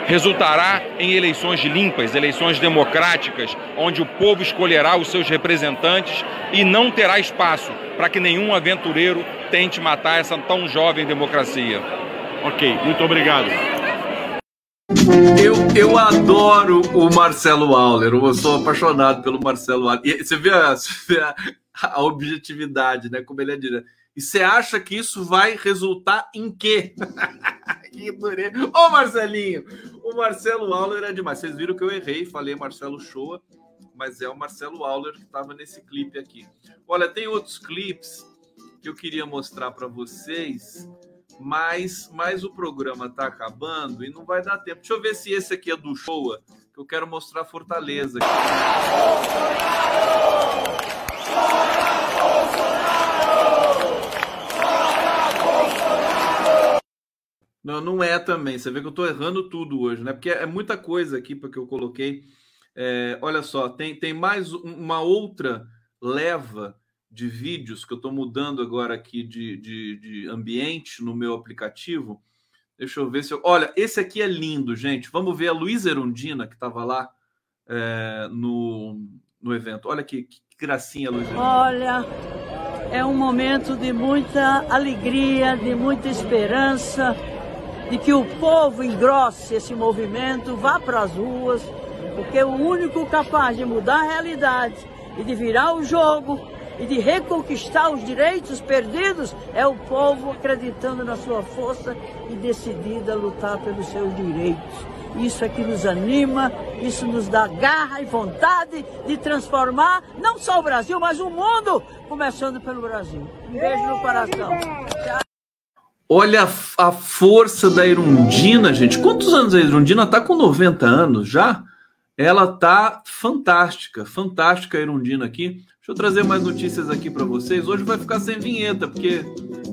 D: Resultará em eleições limpas, eleições democráticas, onde o povo escolherá os seus representantes e não terá espaço para que nenhum aventureiro tente matar essa tão jovem democracia.
C: Ok, muito obrigado.
A: Eu, eu adoro o Marcelo Auler, eu sou apaixonado pelo Marcelo Auler. E você vê a, você vê a, a objetividade, né? Como ele é direto. E você acha que isso vai resultar em quê? que. Ô, Marcelinho! O Marcelo Auler é demais. Vocês viram que eu errei, falei Marcelo Shoa, mas é o Marcelo Auler que estava nesse clipe aqui. Olha, tem outros clipes que eu queria mostrar para vocês, mas, mas o programa está acabando e não vai dar tempo. Deixa eu ver se esse aqui é do Showa, que eu quero mostrar Fortaleza. Não, não é também. Você vê que eu estou errando tudo hoje, né? Porque é muita coisa aqui para que eu coloquei. É, olha só, tem, tem mais uma outra leva de vídeos que eu estou mudando agora aqui de, de, de, ambiente no meu aplicativo. Deixa eu ver se eu. Olha, esse aqui é lindo, gente. Vamos ver a Luísa Erundina, que estava lá é, no, no evento. Olha que, que gracinha, Luísa.
E: Olha, é um momento de muita alegria, de muita esperança de que o povo engrosse esse movimento, vá para as ruas, porque o único capaz de mudar a realidade e de virar o jogo e de reconquistar os direitos perdidos é o povo acreditando na sua força e decidida a lutar pelos seus direitos. Isso é que nos anima, isso nos dá garra e vontade de transformar não só o Brasil, mas o mundo, começando pelo Brasil. Um beijo no coração.
A: Olha a, força da Erundina, gente. Quantos anos a Erundina tá com 90 anos já? Ela tá fantástica, fantástica a Erundina aqui. Deixa eu trazer mais notícias aqui para vocês. Hoje vai ficar sem vinheta, porque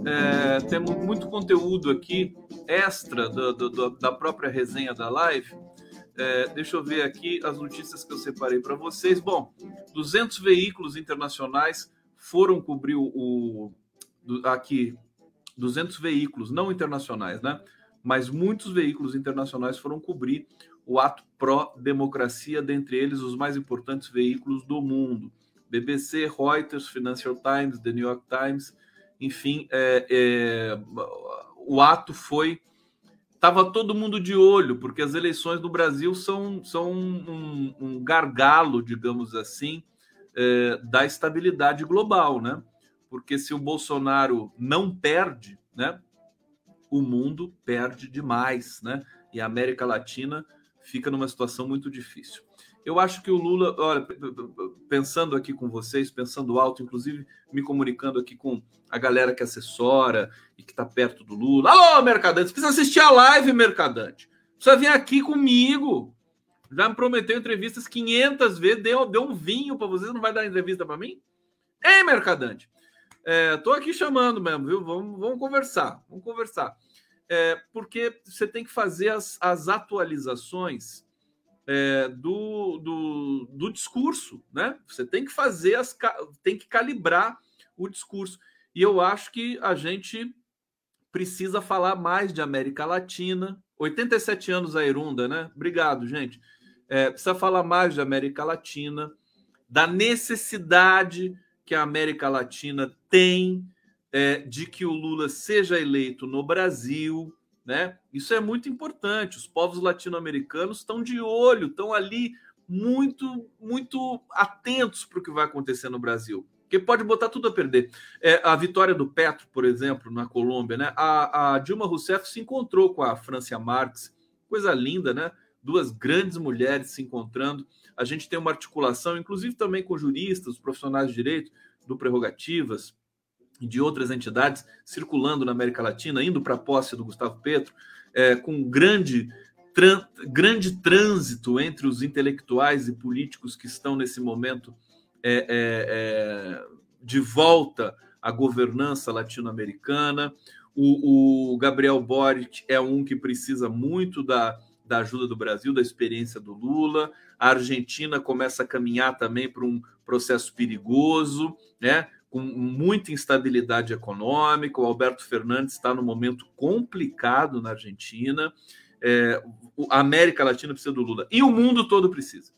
A: é, temos muito conteúdo aqui extra do, do, do, da própria resenha da live. É, deixa eu ver aqui as notícias que eu separei para vocês. Bom, 200 veículos internacionais foram cobrir o, o aqui 200 veículos, não internacionais, né? Mas muitos veículos internacionais foram cobrir o ato pró-democracia, dentre eles os mais importantes veículos do mundo. BBC, Reuters, Financial Times, The New York Times, enfim, é, é, o ato foi. Estava todo mundo de olho, porque as eleições no Brasil são, são um, um gargalo, digamos assim, é, da estabilidade global, né? Porque se o Bolsonaro não perde, né, o mundo perde demais, né? E a América Latina fica numa situação muito difícil. Eu acho que o Lula, olha, pensando aqui com vocês, pensando alto, inclusive me comunicando aqui com a galera que assessora e que está perto do Lula. Alô, Mercadante, precisa assistir a live, Mercadante. Precisa vir aqui comigo. Já me prometeu entrevistas 500 vezes, deu, deu um vinho para vocês, não vai dar entrevista para mim? Ei, Mercadante. É, tô aqui chamando mesmo, viu? Vamos, vamos conversar, vamos conversar. É, porque você tem que fazer as, as atualizações é, do, do, do, discurso, né? Você tem que fazer as tem que calibrar o discurso. E eu acho que a gente precisa falar mais de América Latina. 87 anos a Irunda, né? Obrigado, gente. É, precisa falar mais de América Latina, da necessidade que a América Latina tem é, de que o Lula seja eleito no Brasil, né? Isso é muito importante. Os povos latino-americanos estão de olho, estão ali muito, muito atentos para o que vai acontecer no Brasil. Porque pode botar tudo a perder. É, a vitória do Petro, por exemplo, na Colômbia, né? A, a Dilma Rousseff se encontrou com a Francia Marques, coisa linda, né? Duas grandes mulheres se encontrando a gente tem uma articulação, inclusive também com juristas, profissionais de direito, do Prerrogativas de outras entidades circulando na América Latina, indo para a posse do Gustavo Petro, é, com grande, tran, grande trânsito entre os intelectuais e políticos que estão nesse momento é, é, é de volta à governança latino-americana. O, o, Gabriel Boric é um que precisa muito da, da ajuda do Brasil, da experiência do Lula. A Argentina começa a caminhar também para um processo perigoso, né? com muita instabilidade econômica. O Alberto Fernandes está num momento complicado na Argentina. É, a América Latina precisa do Lula e o mundo todo precisa.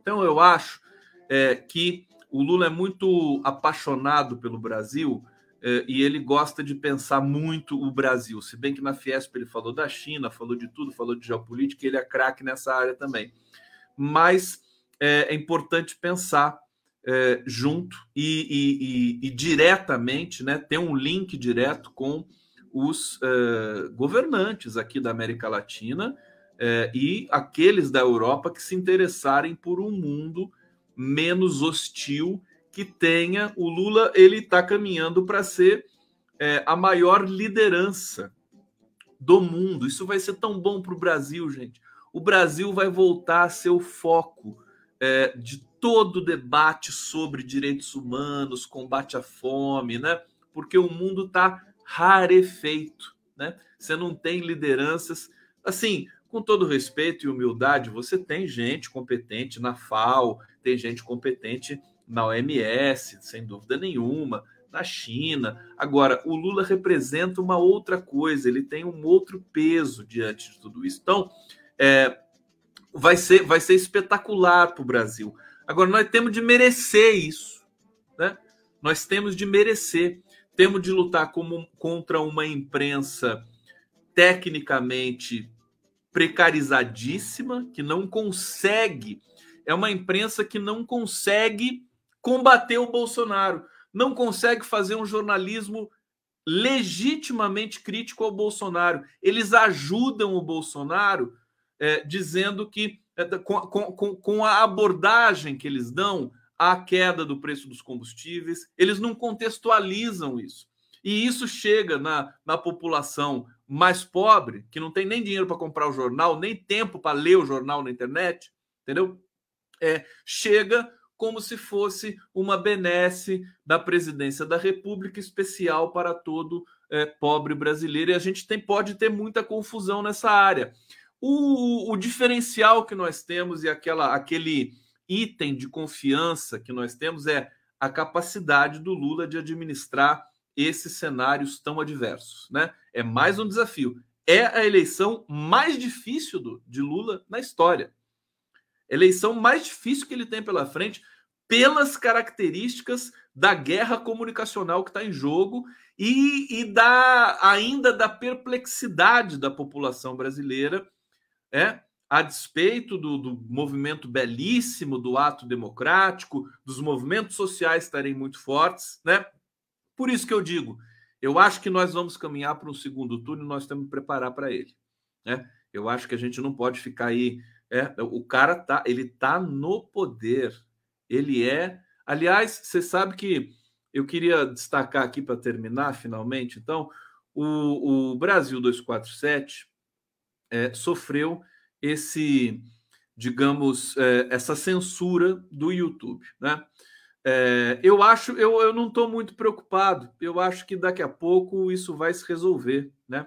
A: Então, eu acho é, que o Lula é muito apaixonado pelo Brasil e ele gosta de pensar muito o Brasil. Se bem que na Fiesp ele falou da China, falou de tudo, falou de geopolítica, ele é craque nessa área também mas é, é importante pensar é, junto e, e, e, e, diretamente, né, ter um link direto com os governantes aqui da América Latina e aqueles da Europa que se interessarem por um mundo menos hostil que tenha o Lula, ele está caminhando para ser é, a maior liderança do mundo. Isso vai ser tão bom para o Brasil, gente. O Brasil vai voltar a ser o foco é, de todo o debate sobre direitos humanos, combate à fome, né? Porque o mundo está rarefeito, né? Você não tem lideranças assim. Com todo respeito e humildade, você tem gente competente na FAO, tem gente competente na OMS, sem dúvida nenhuma, na China. Agora, o Lula representa uma outra coisa, ele tem um outro peso diante de tudo isso. Então, é, vai, ser, vai ser espetacular para o Brasil. Agora, nós temos de merecer isso. Né? Nós temos de merecer. Temos de lutar como, contra uma imprensa tecnicamente precarizadíssima, que não consegue. É uma imprensa que não consegue combater o Bolsonaro, não consegue fazer um jornalismo legitimamente crítico ao Bolsonaro. Eles ajudam o Bolsonaro é, dizendo que, é, com, com, com a abordagem que eles dão à queda do preço dos combustíveis, eles não contextualizam isso. E isso chega na, na população mais pobre, que não tem nem dinheiro para comprar o jornal, nem tempo para ler o jornal na internet, entendeu? É, chega como se fosse uma benesse da presidência da República especial para todo é, pobre brasileiro. E a gente tem, pode ter muita confusão nessa área. O, o diferencial que nós temos e aquela, aquele item de confiança que nós temos é a capacidade do Lula de administrar esses cenários tão adversos. Né? É mais um desafio. É a eleição mais difícil do, de Lula na história. Eleição mais difícil que ele tem pela frente, pelas características da guerra comunicacional que está em jogo e, e da ainda da perplexidade da população brasileira, é, a despeito do, do movimento belíssimo do ato democrático, dos movimentos sociais estarem muito fortes, né? Por isso que eu digo, eu acho que nós vamos caminhar para um segundo turno e nós temos que preparar para ele, né? Eu acho que a gente não pode ficar aí, é, o cara tá, ele tá no poder, ele é. Aliás, você sabe que eu queria destacar aqui para terminar, finalmente. Então, o, o Brasil 247 é, sofreu esse, digamos, é, essa censura do YouTube, né? É, eu acho, eu, eu não estou muito preocupado. Eu acho que daqui a pouco isso vai se resolver, né?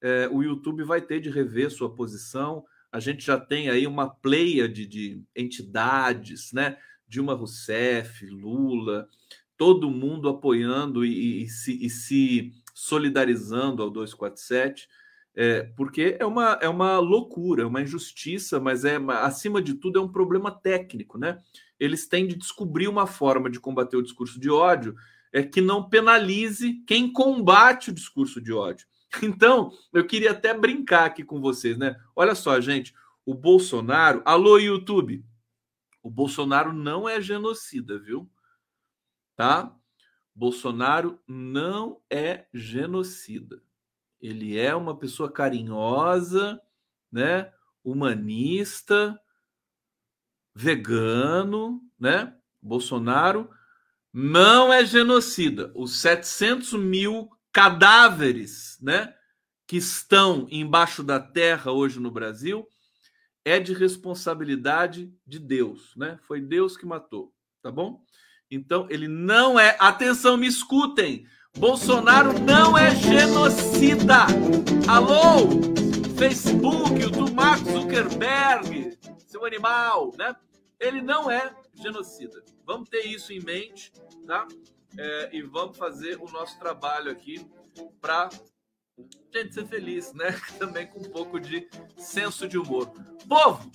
A: É, o YouTube vai ter de rever sua posição. A gente já tem aí uma pleia de, de entidades, né? Dilma Rousseff, Lula, todo mundo apoiando e, e, se, e se, solidarizando ao 247, é, porque é uma, é uma loucura, é uma injustiça, mas é acima de tudo é um problema técnico, né? Eles têm de descobrir uma forma de combater o discurso de ódio é que não penalize quem combate o discurso de ódio. Então, eu queria até brincar aqui com vocês, né? Olha só, gente, o Bolsonaro, alô YouTube, o Bolsonaro não é genocida, viu? Tá? Bolsonaro não é genocida. Ele é uma pessoa carinhosa, né? Humanista, vegano, né? Bolsonaro não é genocida. Os 700 mil cadáveres, né? Que estão embaixo da terra hoje no Brasil é de responsabilidade de Deus, né? Foi Deus que matou, tá bom? Então ele não é. Atenção, me escutem. Bolsonaro não é genocida. Alô, Facebook, do Mark Zuckerberg, seu animal, né? Ele não é genocida. Vamos ter isso em mente, tá? É, e vamos fazer o nosso trabalho aqui para gente ser feliz, né? Também com um pouco de senso de humor. Povo,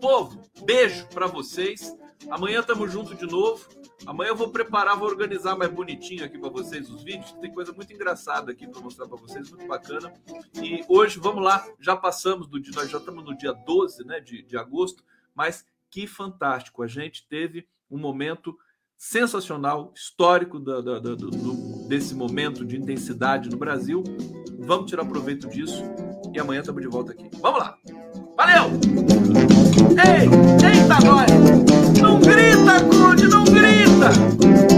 A: povo, beijo para vocês. Amanhã estamos juntos de novo. Amanhã eu vou preparar, vou organizar mais bonitinho aqui para vocês os vídeos. Tem coisa muito engraçada aqui para mostrar para vocês, muito bacana. E hoje, vamos lá, já passamos do dia, nós já estamos no dia 12 né, de, de agosto, mas que fantástico. A gente teve um momento sensacional, histórico da, da, da, do, desse momento de intensidade no Brasil. Vamos tirar proveito disso e amanhã estamos de volta aqui. Vamos lá! Valeu! Ei, eita, nós! Não grita, Crude, não grita!